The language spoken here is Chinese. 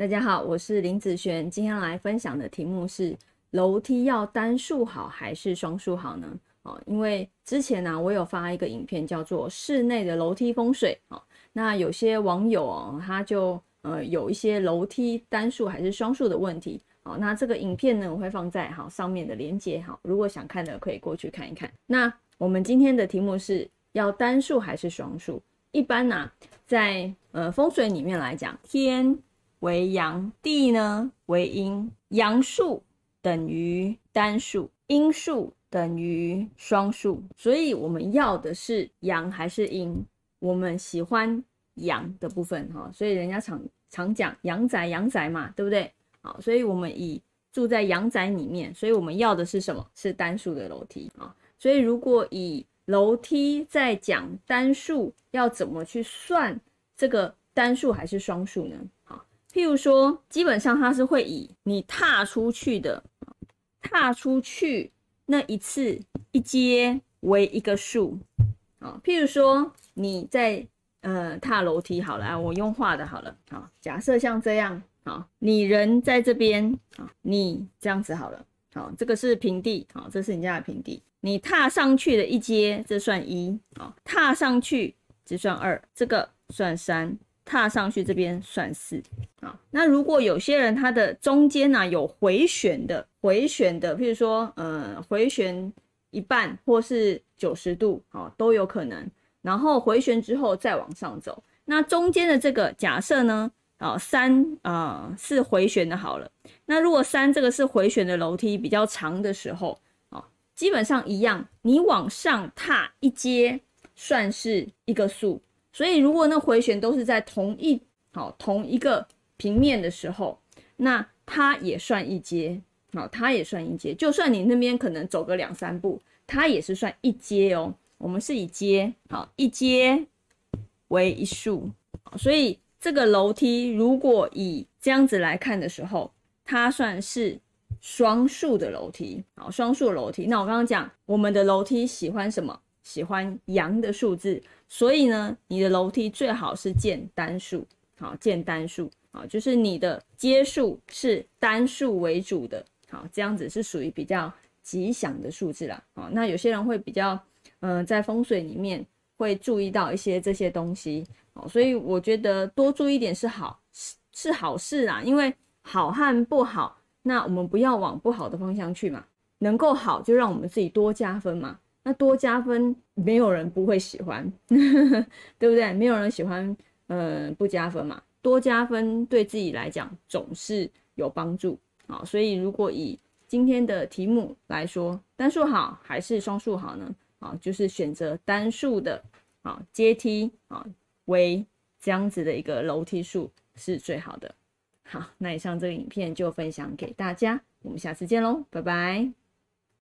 大家好，我是林子璇，今天来分享的题目是楼梯要单数好还是双数好呢？哦，因为之前呢，我有发一个影片叫做室内的楼梯风水哦，那有些网友哦，他就呃有一些楼梯单数还是双数的问题哦，那这个影片呢，我会放在好上面的连接哈，如果想看的可以过去看一看。那我们今天的题目是要单数还是双数？一般呢，在呃风水里面来讲，天。为阳，地呢为阴，阳数等于单数，阴数等于双数，所以我们要的是阳还是阴？我们喜欢阳的部分哈，所以人家常常讲阳宅阳宅嘛，对不对？好，所以我们以住在阳宅里面，所以我们要的是什么？是单数的楼梯啊。所以如果以楼梯在讲单数，要怎么去算这个单数还是双数呢？譬如说，基本上它是会以你踏出去的，踏出去那一次一阶为一个数啊。譬如说你在呃踏楼梯好了，我用画的好了啊。假设像这样啊，你人在这边啊，你这样子好了，好，这个是平地，好，这是你家的平地。你踏上去的一阶，这算一啊，踏上去只算二，这个算三。踏上去这边算四啊。那如果有些人他的中间呢有回旋的，回旋的，譬如说，呃，回旋一半或是九十度，啊，都有可能。然后回旋之后再往上走。那中间的这个假设呢，啊，三啊是回旋的，好了。那如果三这个是回旋的楼梯比较长的时候，啊，基本上一样，你往上踏一阶算是一个数。所以，如果那回旋都是在同一好同一个平面的时候，那它也算一阶，好，它也算一阶。就算你那边可能走个两三步，它也是算一阶哦。我们是以阶好一阶为一数，所以这个楼梯如果以这样子来看的时候，它算是双数的楼梯，好，双数楼梯。那我刚刚讲，我们的楼梯喜欢什么？喜欢阳的数字，所以呢，你的楼梯最好是建单数，好，建单数，好，就是你的接数是单数为主的，好，这样子是属于比较吉祥的数字啦，好，那有些人会比较，嗯，在风水里面会注意到一些这些东西，好，所以我觉得多注意点是好，是是好事啊，因为好和不好，那我们不要往不好的方向去嘛，能够好就让我们自己多加分嘛。那多加分，没有人不会喜欢，对不对？没有人喜欢，呃，不加分嘛。多加分对自己来讲总是有帮助啊。所以如果以今天的题目来说，单数好还是双数好呢？啊，就是选择单数的啊阶梯啊为这样子的一个楼梯数是最好的。好，那以上这个影片就分享给大家，我们下次见喽，拜拜。